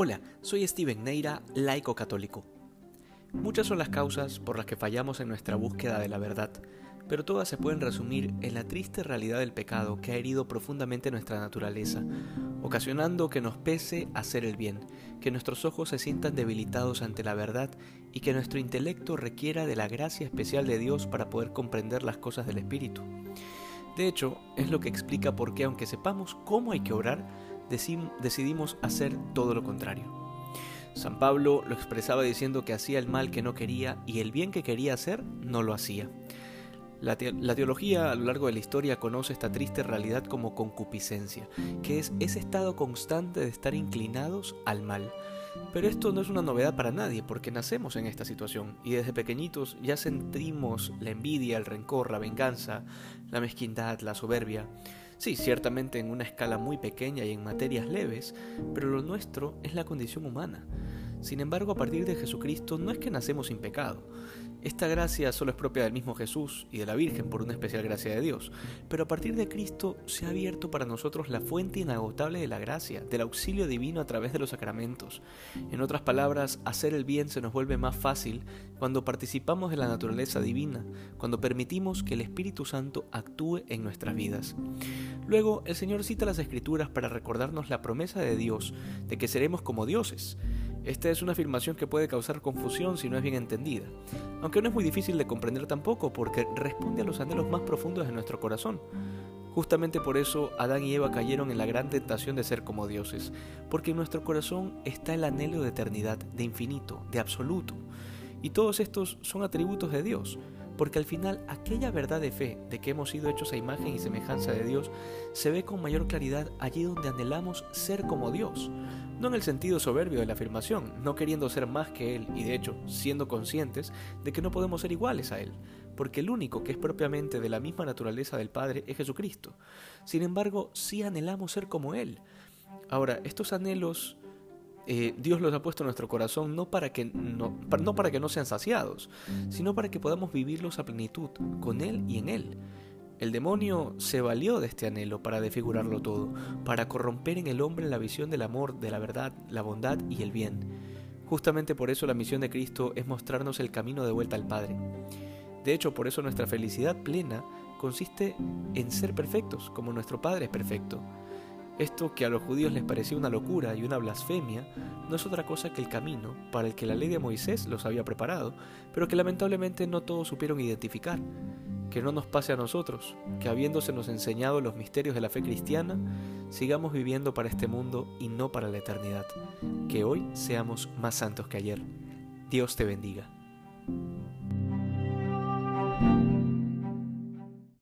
Hola, soy Steven Neira, laico católico. Muchas son las causas por las que fallamos en nuestra búsqueda de la verdad, pero todas se pueden resumir en la triste realidad del pecado que ha herido profundamente nuestra naturaleza, ocasionando que nos pese hacer el bien, que nuestros ojos se sientan debilitados ante la verdad y que nuestro intelecto requiera de la gracia especial de Dios para poder comprender las cosas del Espíritu. De hecho, es lo que explica por qué aunque sepamos cómo hay que orar, decidimos hacer todo lo contrario. San Pablo lo expresaba diciendo que hacía el mal que no quería y el bien que quería hacer no lo hacía. La, teología a lo largo de la historia conoce esta triste realidad como concupiscencia, que es ese estado constante de estar inclinados al mal. Pero esto no es una novedad para nadie, porque nacemos en esta situación y desde pequeñitos ya sentimos la envidia, el rencor, la venganza, la mezquindad, la soberbia. Sí, ciertamente en una escala muy pequeña y en materias leves, pero lo nuestro es la condición humana. Sin embargo, a partir de Jesucristo no es que nacemos sin pecado. Esta gracia solo es propia del mismo Jesús y de la Virgen por una especial gracia de Dios, pero a partir de Cristo se ha abierto para nosotros la fuente inagotable de la gracia, del auxilio divino a través de los sacramentos. En otras palabras, hacer el bien se nos vuelve más fácil cuando participamos de la naturaleza divina, cuando permitimos que el Espíritu Santo actúe en nuestras vidas. Luego, el Señor cita las Escrituras para recordarnos la promesa de Dios de que seremos como dioses. Esta es una afirmación que puede causar confusión si no es bien entendida, aunque no es muy difícil de comprender tampoco porque responde a los anhelos más profundos de nuestro corazón. Justamente por eso Adán y Eva cayeron en la gran tentación de ser como dioses, porque en nuestro corazón está el anhelo de eternidad, de infinito, de absoluto. Y todos estos son atributos de Dios, porque al final aquella verdad de fe de que hemos sido hechos a imagen y semejanza de Dios se ve con mayor claridad allí donde anhelamos ser como Dios, no en el sentido soberbio de la afirmación, no queriendo ser más que Él y de hecho siendo conscientes de que no podemos ser iguales a Él, porque el único que es propiamente de la misma naturaleza del Padre es Jesucristo. Sin embargo, sí anhelamos ser como Él. Ahora, estos anhelos eh, Dios los ha puesto en nuestro corazón no para, que no, no para que no sean saciados, sino para que podamos vivirlos a plenitud, con Él y en Él. El demonio se valió de este anhelo para desfigurarlo todo, para corromper en el hombre la visión del amor, de la verdad, la bondad y el bien. Justamente por eso la misión de Cristo es mostrarnos el camino de vuelta al Padre. De hecho, por eso nuestra felicidad plena consiste en ser perfectos, como nuestro Padre es perfecto. Esto que a los judíos les parecía una locura y una blasfemia, no es otra cosa que el camino para el que la ley de Moisés los había preparado, pero que lamentablemente no todos supieron identificar. Que no nos pase a nosotros, que habiéndosenos enseñado los misterios de la fe cristiana, sigamos viviendo para este mundo y no para la eternidad. Que hoy seamos más santos que ayer. Dios te bendiga.